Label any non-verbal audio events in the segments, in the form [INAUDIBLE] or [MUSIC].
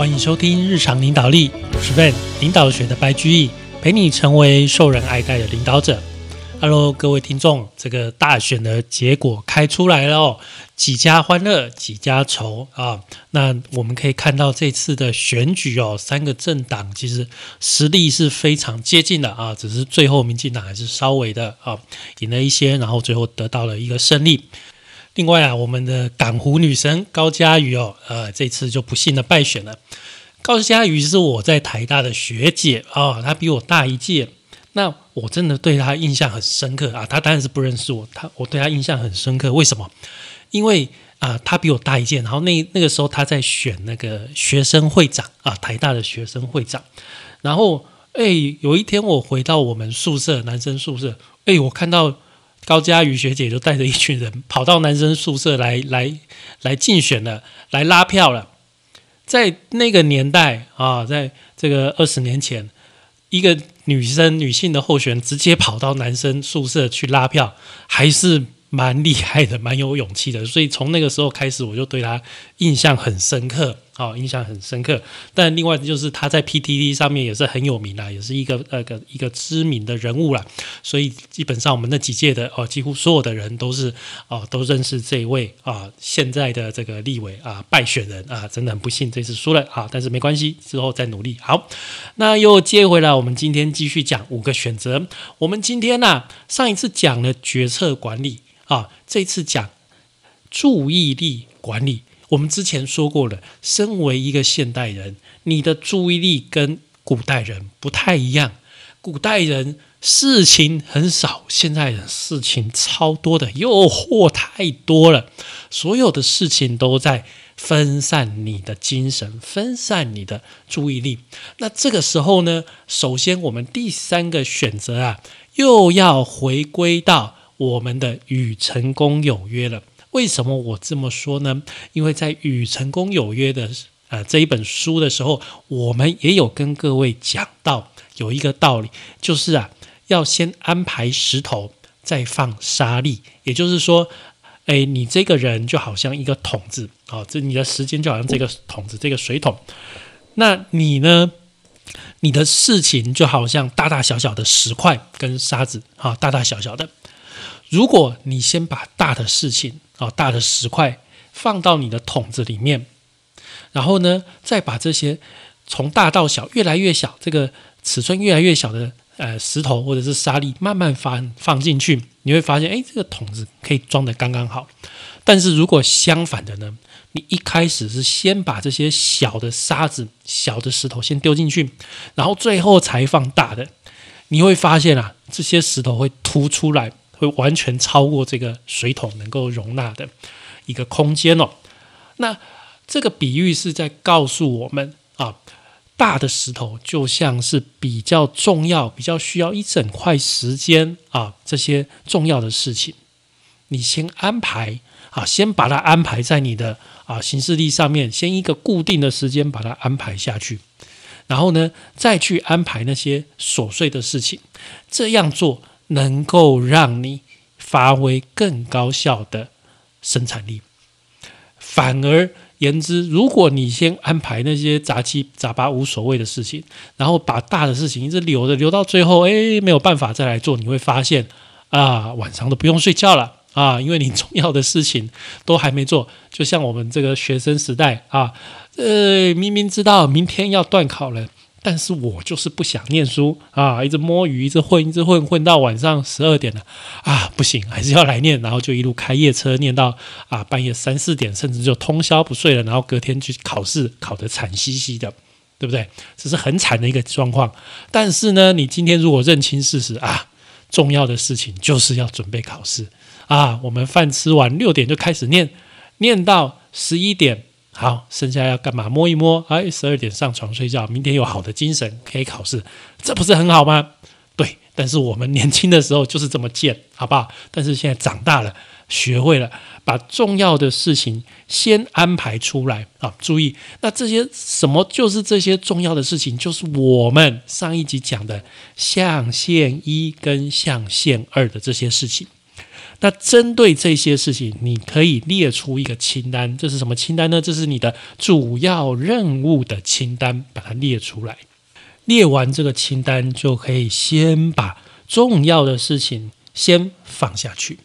欢迎收听日常领导力，我是 Van 领导学的白居易，陪你成为受人爱戴的领导者。Hello，各位听众，这个大选的结果开出来了哦，几家欢乐几家愁啊。那我们可以看到这次的选举哦，三个政党其实实力是非常接近的啊，只是最后民进党还是稍微的啊赢了一些，然后最后得到了一个胜利。另外啊，我们的港湖女神高嘉瑜哦，呃，这次就不幸的败选了。高嘉瑜是我在台大的学姐啊，她比我大一届。那我真的对她印象很深刻啊！她当然是不认识我，她我对她印象很深刻。为什么？因为啊，她比我大一届，然后那那个时候她在选那个学生会长啊，台大的学生会长。然后哎，有一天我回到我们宿舍，男生宿舍，哎，我看到高佳瑜学姐就带着一群人跑到男生宿舍来 [LAUGHS] 来来竞选了，来拉票了。在那个年代啊，在这个二十年前。一个女生、女性的候选直接跑到男生宿舍去拉票，还是。蛮厉害的，蛮有勇气的，所以从那个时候开始，我就对她印象很深刻，哦，印象很深刻。但另外就是他在 PTT 上面也是很有名啦，也是一个那个一个知名的人物啦。所以基本上我们那几届的哦，几乎所有的人都是哦都认识这一位啊，现在的这个立委啊败选人啊，真的很不幸这次输了啊，但是没关系，之后再努力。好，那又接回来，我们今天继续讲五个选择。我们今天呢，上一次讲了决策管理。啊，这次讲注意力管理。我们之前说过了，身为一个现代人，你的注意力跟古代人不太一样。古代人事情很少，现在人事情超多的，诱惑太多了，所有的事情都在分散你的精神，分散你的注意力。那这个时候呢，首先我们第三个选择啊，又要回归到。我们的与成功有约了。为什么我这么说呢？因为在与成功有约的呃这一本书的时候，我们也有跟各位讲到有一个道理，就是啊，要先安排石头，再放沙粒。也就是说，哎，你这个人就好像一个桶子啊，这你的时间就好像这个桶子，这个水桶。那你呢？你的事情就好像大大小小的石块跟沙子啊，大大小小的。如果你先把大的事情啊，大的石块放到你的桶子里面，然后呢，再把这些从大到小越来越小，这个尺寸越来越小的呃石头或者是沙粒慢慢放放进去，你会发现，哎，这个桶子可以装的刚刚好。但是如果相反的呢，你一开始是先把这些小的沙子、小的石头先丢进去，然后最后才放大的，你会发现啊，这些石头会凸出来。会完全超过这个水桶能够容纳的一个空间哦。那这个比喻是在告诉我们啊，大的石头就像是比较重要、比较需要一整块时间啊，这些重要的事情，你先安排啊，先把它安排在你的啊行事历上面，先一个固定的时间把它安排下去，然后呢，再去安排那些琐碎的事情，这样做。能够让你发挥更高效的生产力，反而言之，如果你先安排那些杂七杂八无所谓的事情，然后把大的事情一直留着，留到最后，哎，没有办法再来做，你会发现啊，晚上都不用睡觉了啊，因为你重要的事情都还没做。就像我们这个学生时代啊，呃，明明知道明天要断考了。但是我就是不想念书啊，一直摸鱼，一直混，一直混，混到晚上十二点了啊，不行，还是要来念，然后就一路开夜车念到啊半夜三四点，甚至就通宵不睡了，然后隔天去考试，考得惨兮兮的，对不对？这是很惨的一个状况。但是呢，你今天如果认清事实啊，重要的事情就是要准备考试啊，我们饭吃完六点就开始念，念到十一点。好，剩下要干嘛？摸一摸，哎，十二点上床睡觉，明天有好的精神可以考试，这不是很好吗？对，但是我们年轻的时候就是这么贱，好不好？但是现在长大了，学会了把重要的事情先安排出来啊！注意，那这些什么就是这些重要的事情，就是我们上一集讲的象限一跟象限二的这些事情。那针对这些事情，你可以列出一个清单。这是什么清单呢？这是你的主要任务的清单，把它列出来。列完这个清单，就可以先把重要的事情先放下去。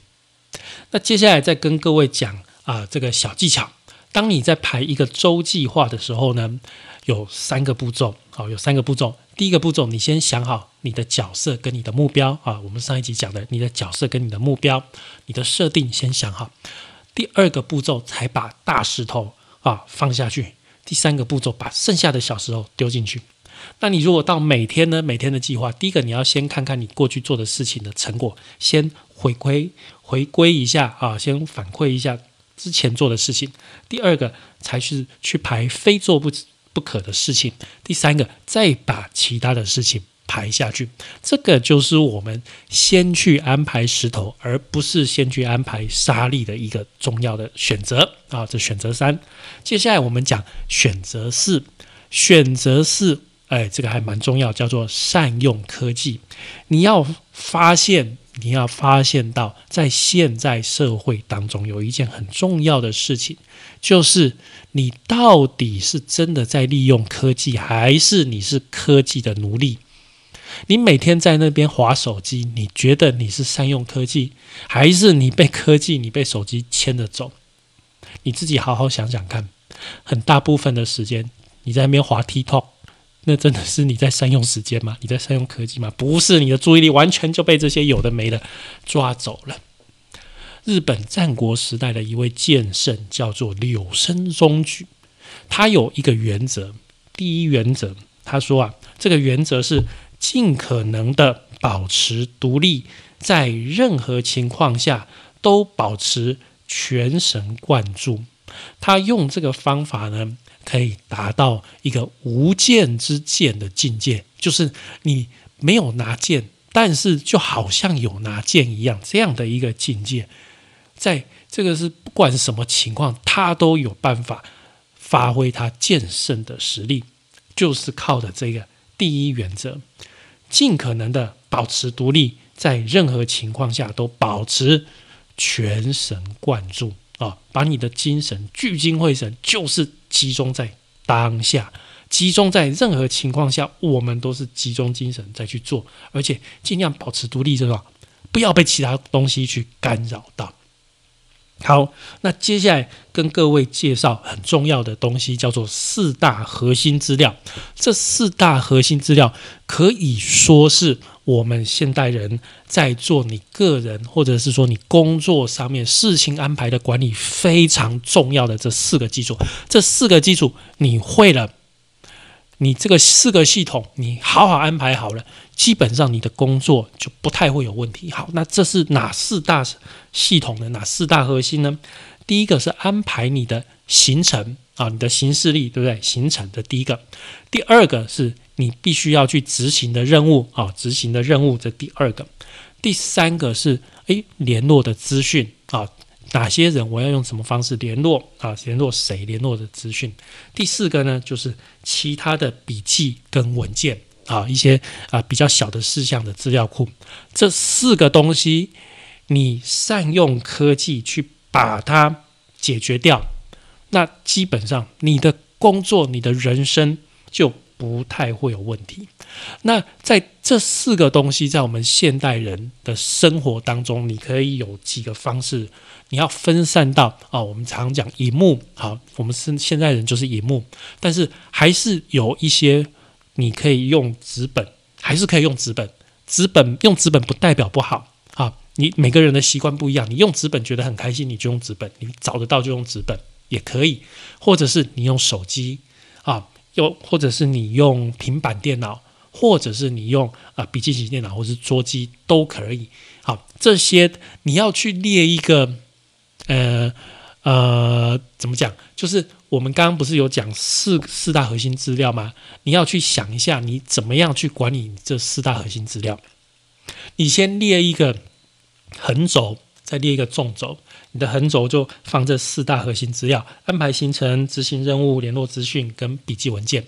那接下来再跟各位讲啊，这个小技巧。当你在排一个周计划的时候呢，有三个步骤。好，有三个步骤。第一个步骤，你先想好你的角色跟你的目标啊。我们上一集讲的，你的角色跟你的目标，你的设定先想好。第二个步骤才把大石头啊放下去。第三个步骤，把剩下的小石头丢进去。那你如果到每天呢？每天的计划，第一个你要先看看你过去做的事情的成果，先回归回归一下啊，先反馈一下之前做的事情。第二个才是去排非做不不可的事情。第三个再把其他的事情排下去。这个就是我们先去安排石头，而不是先去安排沙粒的一个重要的选择啊。这选择三。接下来我们讲选择四。选择四。哎，这个还蛮重要，叫做善用科技。你要发现，你要发现到，在现在社会当中，有一件很重要的事情，就是你到底是真的在利用科技，还是你是科技的奴隶？你每天在那边划手机，你觉得你是善用科技，还是你被科技、你被手机牵着走？你自己好好想想看。很大部分的时间，你在那边划 TikTok。那真的是你在善用时间吗？你在善用科技吗？不是，你的注意力完全就被这些有的没的抓走了。日本战国时代的一位剑圣叫做柳生宗举，他有一个原则，第一原则，他说啊，这个原则是尽可能的保持独立，在任何情况下都保持全神贯注。他用这个方法呢。可以达到一个无剑之剑的境界，就是你没有拿剑，但是就好像有拿剑一样，这样的一个境界，在这个是不管什么情况，他都有办法发挥他剑圣的实力，就是靠的这个第一原则，尽可能的保持独立，在任何情况下都保持全神贯注啊，把你的精神聚精会神，就是。集中在当下，集中在任何情况下，我们都是集中精神再去做，而且尽量保持独立，是吧？不要被其他东西去干扰到。好，那接下来跟各位介绍很重要的东西，叫做四大核心资料。这四大核心资料可以说是我们现代人在做你个人或者是说你工作上面事情安排的管理非常重要的这四个基础。这四个基础你会了。你这个四个系统，你好好安排好了，基本上你的工作就不太会有问题。好，那这是哪四大系统的哪四大核心呢？第一个是安排你的行程啊，你的行事历，对不对？行程的第一个，第二个是你必须要去执行的任务啊，执行的任务这第二个，第三个是诶联络的资讯啊。哪些人我要用什么方式联络啊？联络谁？联络的资讯。第四个呢，就是其他的笔记跟文件啊，一些啊比较小的事项的资料库。这四个东西，你善用科技去把它解决掉，那基本上你的工作、你的人生就不太会有问题。那在这四个东西，在我们现代人的生活当中，你可以有几个方式。你要分散到啊，我们常讲荧幕，好，我们是现在人就是荧幕，但是还是有一些你可以用纸本，还是可以用纸本。纸本用纸本不代表不好啊，你每个人的习惯不一样，你用纸本觉得很开心，你就用纸本，你找得到就用纸本也可以，或者是你用手机啊，又或者是你用平板电脑，或者是你用啊笔记型电脑或是桌机都可以。好，这些你要去列一个。呃呃，怎么讲？就是我们刚刚不是有讲四四大核心资料吗？你要去想一下，你怎么样去管理这四大核心资料？你先列一个横轴，再列一个纵轴。你的横轴就放这四大核心资料：安排行程、执行任务、联络资讯跟笔记文件。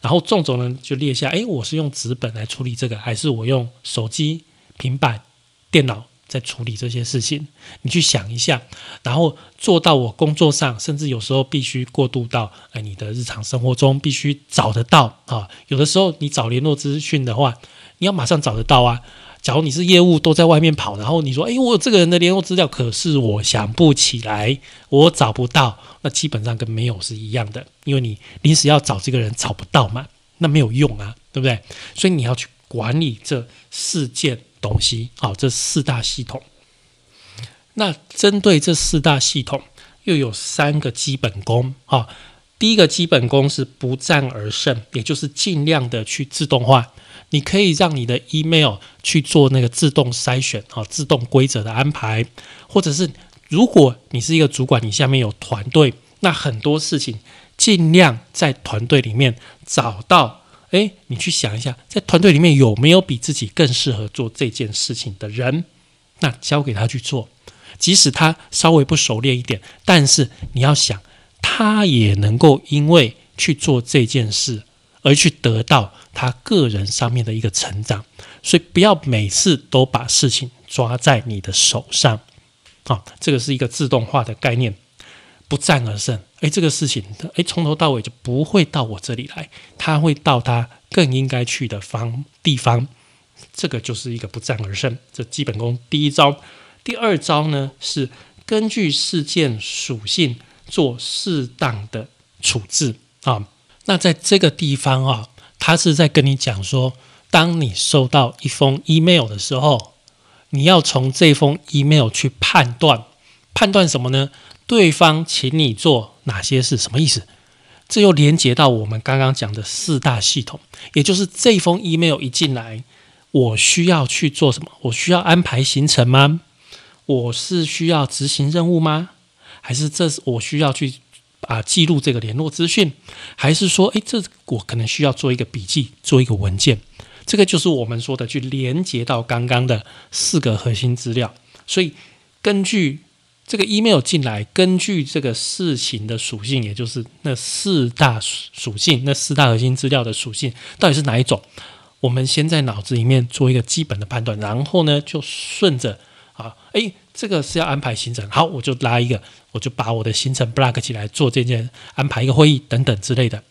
然后纵轴呢，就列下：哎，我是用纸本来处理这个，还是我用手机、平板、电脑？在处理这些事情。你去想一下，然后做到我工作上，甚至有时候必须过渡到哎你的日常生活中，必须找得到啊。有的时候你找联络资讯的话，你要马上找得到啊。假如你是业务都在外面跑，然后你说：“哎，我有这个人的联络资料，可是我想不起来，我找不到。”那基本上跟没有是一样的，因为你临时要找这个人找不到嘛，那没有用啊，对不对？所以你要去管理这四件东西，好，这四大系统。那针对这四大系统，又有三个基本功啊。第一个基本功是不战而胜，也就是尽量的去自动化。你可以让你的 email 去做那个自动筛选啊，自动规则的安排，或者是如果你是一个主管，你下面有团队，那很多事情尽量在团队里面找到，诶，你去想一下，在团队里面有没有比自己更适合做这件事情的人，那交给他去做，即使他稍微不熟练一点，但是你要想，他也能够因为去做这件事。而去得到他个人上面的一个成长，所以不要每次都把事情抓在你的手上，啊，这个是一个自动化的概念，不战而胜。诶，这个事情，诶，从头到尾就不会到我这里来，他会到他更应该去的方地方，这个就是一个不战而胜。这基本功第一招，第二招呢是根据事件属性做适当的处置啊。那在这个地方啊，他是在跟你讲说，当你收到一封 email 的时候，你要从这封 email 去判断，判断什么呢？对方请你做哪些事？什么意思？这又连接到我们刚刚讲的四大系统，也就是这封 email 一进来，我需要去做什么？我需要安排行程吗？我是需要执行任务吗？还是这是我需要去？啊，记录这个联络资讯，还是说，诶，这我可能需要做一个笔记，做一个文件，这个就是我们说的去连接到刚刚的四个核心资料。所以，根据这个 email 进来，根据这个事情的属性，也就是那四大属性，那四大核心资料的属性到底是哪一种，我们先在脑子里面做一个基本的判断，然后呢，就顺着啊，诶。这个是要安排行程，好，我就拉一个，我就把我的行程 block 起来，做这件安排一个会议等等之类的，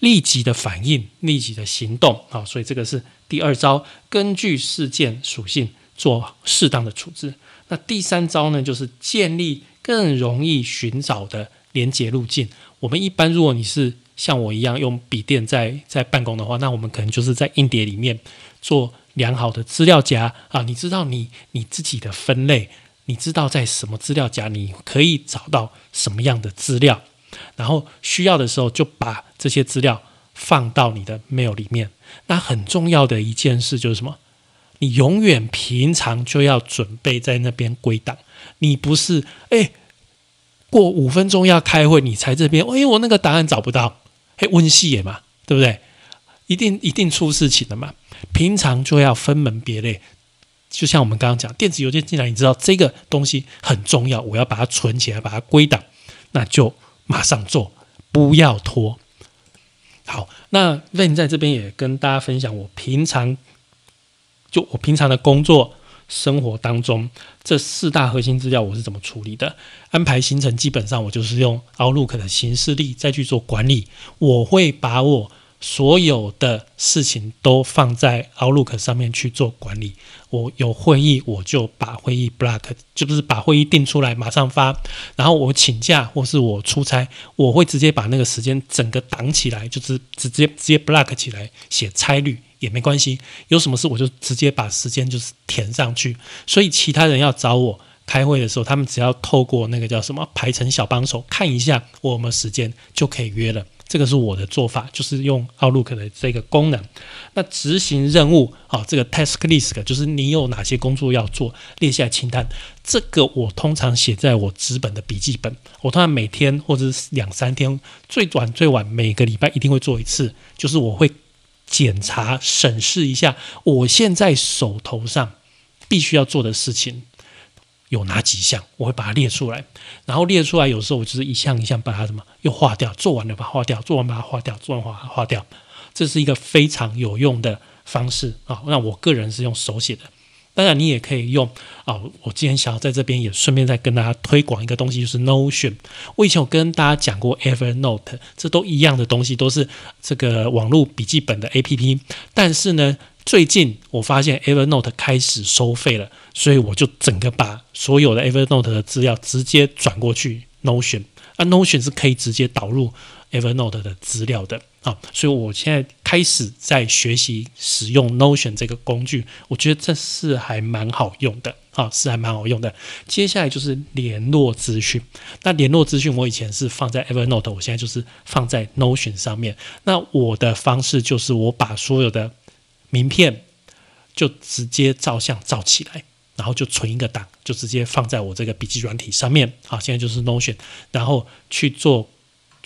立即的反应，立即的行动，好，所以这个是第二招，根据事件属性做适当的处置。那第三招呢，就是建立更容易寻找的连接路径。我们一般如果你是像我一样用笔电在在办公的话，那我们可能就是在硬碟里面做。良好的资料夹啊，你知道你你自己的分类，你知道在什么资料夹你可以找到什么样的资料，然后需要的时候就把这些资料放到你的 mail 里面。那很重要的一件事就是什么？你永远平常就要准备在那边归档。你不是哎，过五分钟要开会，你才这边哎，我那个答案找不到，嘿，温细也嘛，对不对？一定一定出事情的嘛。平常就要分门别类，就像我们刚刚讲，电子邮件进来，你知道这个东西很重要，我要把它存起来，把它归档，那就马上做，不要拖。好，那 Van 在这边也跟大家分享，我平常就我平常的工作生活当中，这四大核心资料我是怎么处理的？安排行程，基本上我就是用 Outlook 的形式力再去做管理，我会把我。所有的事情都放在 Outlook 上面去做管理。我有会议，我就把会议 block，就是把会议定出来，马上发。然后我请假或是我出差，我会直接把那个时间整个挡起来，就是直接直接 block 起来，写差率也没关系。有什么事我就直接把时间就是填上去。所以其他人要找我开会的时候，他们只要透过那个叫什么排程小帮手看一下我们时间，就可以约了。这个是我的做法，就是用 Outlook 的这个功能。那执行任务啊，这个 Task List 就是你有哪些工作要做，列下清单。这个我通常写在我纸本的笔记本。我通常每天或者是两三天，最短最晚每个礼拜一定会做一次，就是我会检查审视一下我现在手头上必须要做的事情。有哪几项，我会把它列出来，然后列出来，有时候我就是一项一项把它什么又划掉，做完了把它划掉，做完把它划掉，做完划划掉，这是一个非常有用的方式啊。那我个人是用手写的，当然，你也可以用啊。我今天想要在这边也顺便再跟大家推广一个东西，就是 Notion。我以前有跟大家讲过 Evernote，这都一样的东西，都是这个网络笔记本的 APP。但是呢，最近我发现 Evernote 开始收费了，所以我就整个把所有的 Evernote 的资料直接转过去 Notion。啊，Notion 是可以直接导入 Evernote 的资料的。啊，所以我现在开始在学习使用 Notion 这个工具，我觉得这是还蛮好用的，啊，是还蛮好用的。接下来就是联络资讯，那联络资讯我以前是放在 Evernote，我现在就是放在 Notion 上面。那我的方式就是我把所有的名片就直接照相照起来，然后就存一个档，就直接放在我这个笔记软体上面。好，现在就是 Notion，然后去做。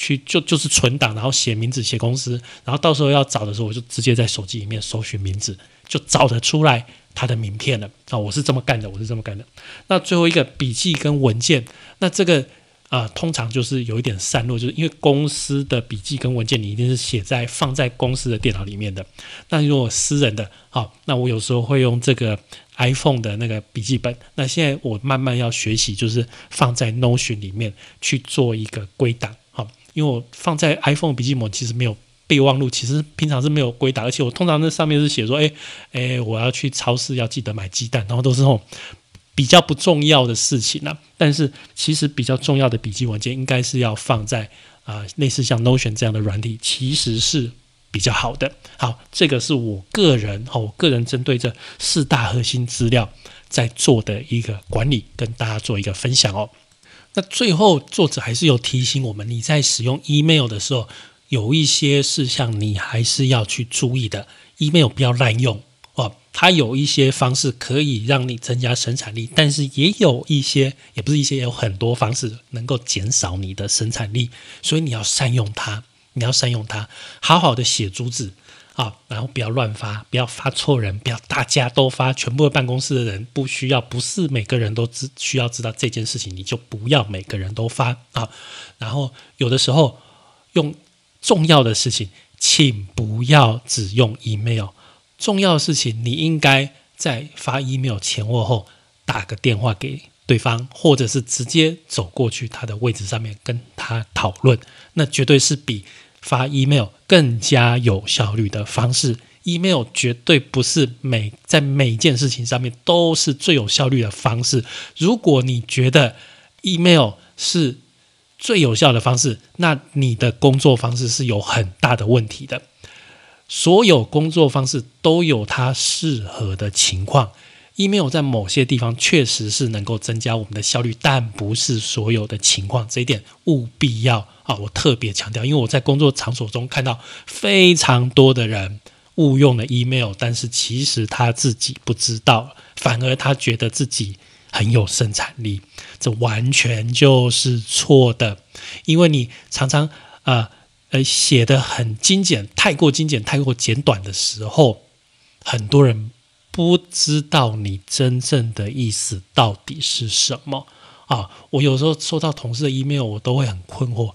去就就是存档，然后写名字、写公司，然后到时候要找的时候，我就直接在手机里面搜寻名字，就找得出来他的名片了啊！我是这么干的，我是这么干的。那最后一个笔记跟文件，那这个啊，通常就是有一点散落，就是因为公司的笔记跟文件，你一定是写在放在公司的电脑里面的。那如果私人的，好，那我有时候会用这个 iPhone 的那个笔记本。那现在我慢慢要学习，就是放在 Notion 里面去做一个归档。好因为我放在 iPhone 笔记本其实没有备忘录，其实平常是没有归档，而且我通常那上面是写说，哎哎，我要去超市要记得买鸡蛋，然后都是那种比较不重要的事情呢。但是其实比较重要的笔记文件应该是要放在啊类似像 Notion 这样的软体，其实是比较好的。好，这个是我个人哦，我个人针对这四大核心资料在做的一个管理，跟大家做一个分享哦。那最后，作者还是有提醒我们：你在使用 email 的时候，有一些事项你还是要去注意的。email 不要滥用哦，它有一些方式可以让你增加生产力，但是也有一些，也不是一些，有很多方式能够减少你的生产力，所以你要善用它，你要善用它，好好的写主旨。啊，然后不要乱发，不要发错人，不要大家都发，全部的办公室的人不需要，不是每个人都知需要知道这件事情，你就不要每个人都发啊。然后有的时候用重要的事情，请不要只用 email，重要的事情你应该在发 email 前或后打个电话给对方，或者是直接走过去他的位置上面跟他讨论，那绝对是比。发 email 更加有效率的方式，email 绝对不是每在每件事情上面都是最有效率的方式。如果你觉得 email 是最有效的方式，那你的工作方式是有很大的问题的。所有工作方式都有它适合的情况。email 在某些地方确实是能够增加我们的效率，但不是所有的情况，这一点务必要啊，我特别强调，因为我在工作场所中看到非常多的人误用了 email，但是其实他自己不知道，反而他觉得自己很有生产力，这完全就是错的，因为你常常啊写的很精简，太过精简、太过简短的时候，很多人。不知道你真正的意思到底是什么啊？我有时候收到同事的 email，我都会很困惑。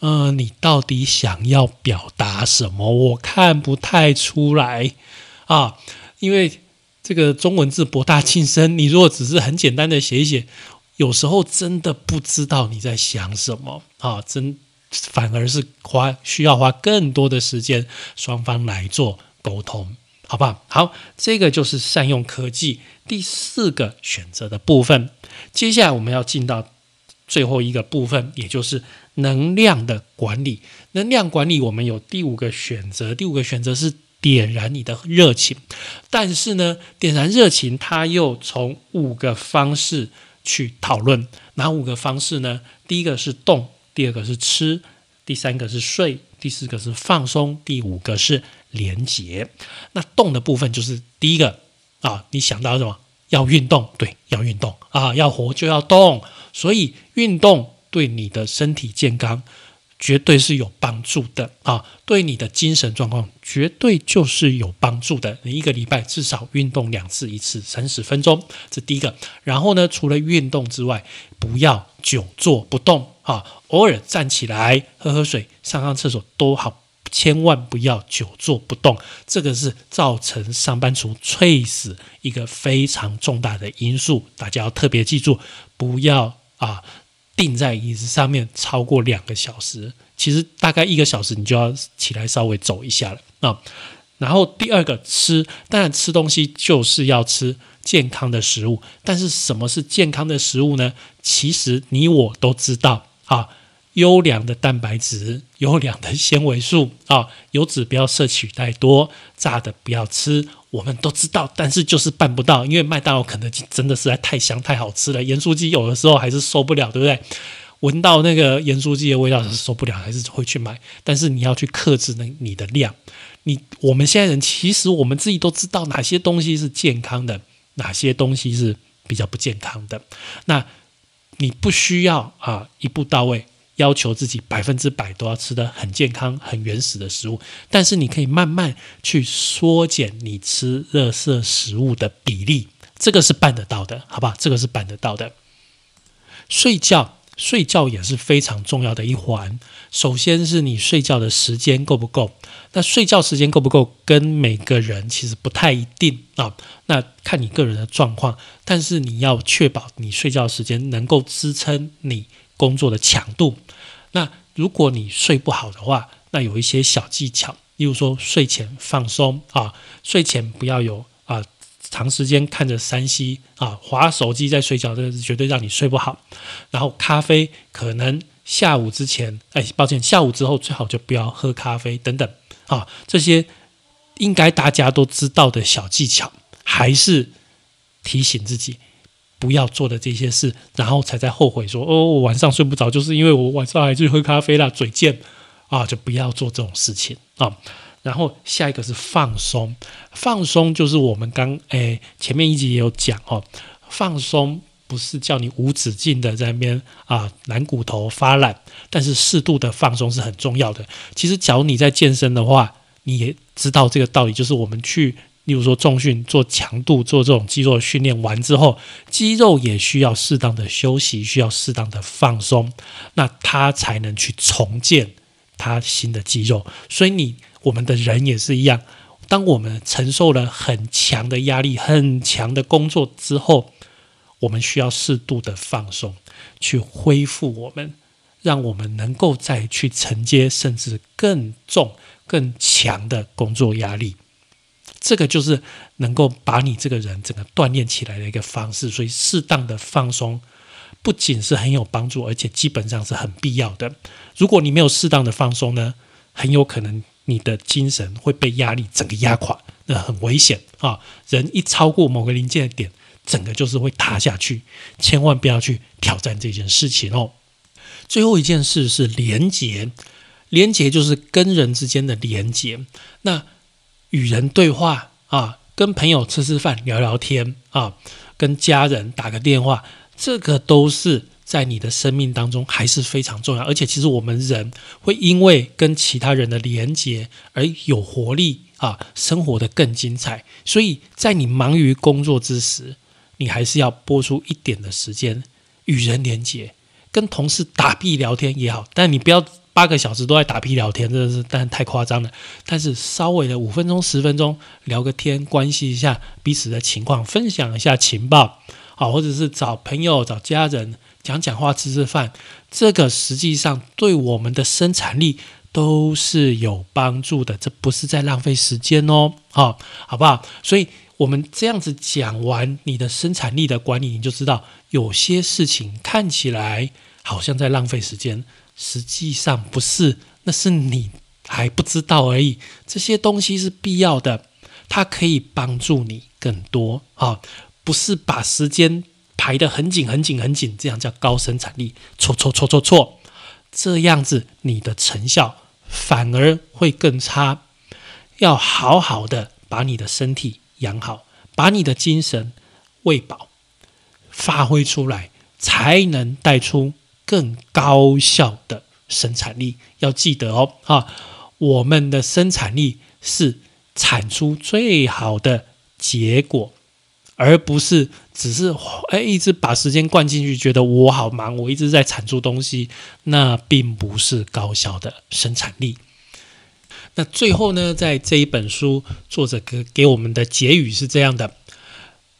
嗯，你到底想要表达什么？我看不太出来啊。因为这个中文字博大精深，你如果只是很简单的写一写，有时候真的不知道你在想什么啊。真反而是花需要花更多的时间，双方来做沟通。好不好？好，这个就是善用科技第四个选择的部分。接下来我们要进到最后一个部分，也就是能量的管理。能量管理，我们有第五个选择。第五个选择是点燃你的热情。但是呢，点燃热情，它又从五个方式去讨论。哪五个方式呢？第一个是动，第二个是吃，第三个是睡，第四个是放松，第五个是。连接，那动的部分就是第一个啊，你想到什么？要运动，对，要运动啊，要活就要动，所以运动对你的身体健康绝对是有帮助的啊，对你的精神状况绝对就是有帮助的。你一个礼拜至少运动两次，一次三十分钟，这第一个。然后呢，除了运动之外，不要久坐不动啊，偶尔站起来喝喝水、上上厕所都好。千万不要久坐不动，这个是造成上班族猝死一个非常重大的因素，大家要特别记住，不要啊定在椅子上面超过两个小时，其实大概一个小时你就要起来稍微走一下了啊。然后第二个吃，当然吃东西就是要吃健康的食物，但是什么是健康的食物呢？其实你我都知道啊。优良的蛋白质，优良的纤维素啊，油脂不要摄取太多，炸的不要吃，我们都知道，但是就是办不到，因为麦当劳、肯德基真的实在太香、太好吃了，盐酥鸡有的时候还是受不了，对不对？闻到那个盐酥鸡的味道是受不了，还是会去买，但是你要去克制那你的量。你我们现在人其实我们自己都知道哪些东西是健康的，哪些东西是比较不健康的。那你不需要啊一步到位。要求自己百分之百都要吃的很健康、很原始的食物，但是你可以慢慢去缩减你吃热色食物的比例，这个是办得到的，好吧？这个是办得到的。睡觉，睡觉也是非常重要的一环。首先是你睡觉的时间够不够？那睡觉时间够不够，跟每个人其实不太一定啊。那看你个人的状况，但是你要确保你睡觉时间能够支撑你。工作的强度，那如果你睡不好的话，那有一些小技巧，例如说睡前放松啊，睡前不要有啊长时间看着三 C 啊，划手机在睡觉，这是绝对让你睡不好。然后咖啡可能下午之前，哎，抱歉，下午之后最好就不要喝咖啡等等啊，这些应该大家都知道的小技巧，还是提醒自己。不要做的这些事，然后才在后悔说：“哦，我晚上睡不着，就是因为我晚上还去喝咖啡啦，嘴贱啊！”就不要做这种事情啊。然后下一个是放松，放松就是我们刚诶前面一集也有讲哦，放松不是叫你无止境的在那边啊懒骨头发懒，但是适度的放松是很重要的。其实，假如你在健身的话，你也知道这个道理，就是我们去。例如说重训做强度做这种肌肉训练完之后，肌肉也需要适当的休息，需要适当的放松，那它才能去重建它新的肌肉。所以你我们的人也是一样，当我们承受了很强的压力、很强的工作之后，我们需要适度的放松，去恢复我们，让我们能够再去承接甚至更重、更强的工作压力。这个就是能够把你这个人整个锻炼起来的一个方式，所以适当的放松不仅是很有帮助，而且基本上是很必要的。如果你没有适当的放松呢，很有可能你的精神会被压力整个压垮，那很危险啊！人一超过某个临界点，整个就是会塌下去，千万不要去挑战这件事情哦。最后一件事是连结，连结就是跟人之间的连结，那。与人对话啊，跟朋友吃吃饭、聊聊天啊，跟家人打个电话，这个都是在你的生命当中还是非常重要。而且，其实我们人会因为跟其他人的连接而有活力啊，生活的更精彩。所以在你忙于工作之时，你还是要拨出一点的时间与人连接，跟同事打屁聊天也好，但你不要。八个小时都在打屁聊天，真的是，但太夸张了。但是稍微的五分钟、十分钟聊个天，关系一下彼此的情况，分享一下情报，好，或者是找朋友、找家人讲讲话、吃吃饭，这个实际上对我们的生产力都是有帮助的。这不是在浪费时间哦，好，好不好？所以我们这样子讲完你的生产力的管理，你就知道有些事情看起来好像在浪费时间。实际上不是，那是你还不知道而已。这些东西是必要的，它可以帮助你更多啊！不是把时间排得很紧、很紧、很紧，这样叫高生产力。错错错错错，这样子你的成效反而会更差。要好好的把你的身体养好，把你的精神喂饱，发挥出来，才能带出。更高效的生产力，要记得哦，啊，我们的生产力是产出最好的结果，而不是只是哎一直把时间灌进去，觉得我好忙，我一直在产出东西，那并不是高效的生产力。那最后呢，在这一本书，作者给给我们的结语是这样的：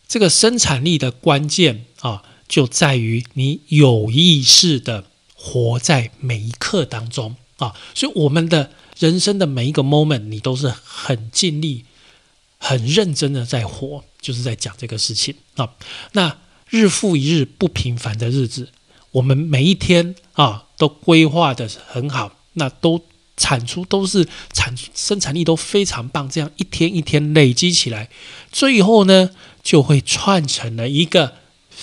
这个生产力的关键啊，就在于你有意识的活在每一刻当中啊。所以我们的人生的每一个 moment，你都是很尽力、很认真的在活，就是在讲这个事情啊。那日复一日不平凡的日子，我们每一天啊都规划的很好，那都。产出都是产生产力都非常棒，这样一天一天累积起来，最后呢就会串成了一个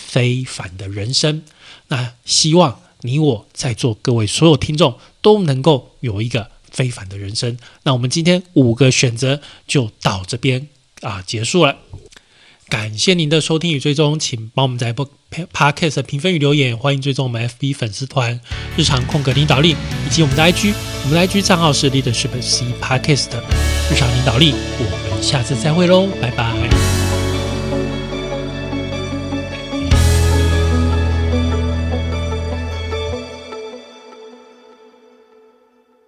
非凡的人生。那希望你我在座各位所有听众都能够有一个非凡的人生。那我们今天五个选择就到这边啊结束了。感谢您的收听与追踪，请帮我们在播 Podcast 评分与留言，欢迎追踪我们 FB 粉丝团日常空格领导力，以及我们的 IG，我们的 IG 账号是 Leadership C Podcast 日常领导力，我们下次再会喽，拜拜。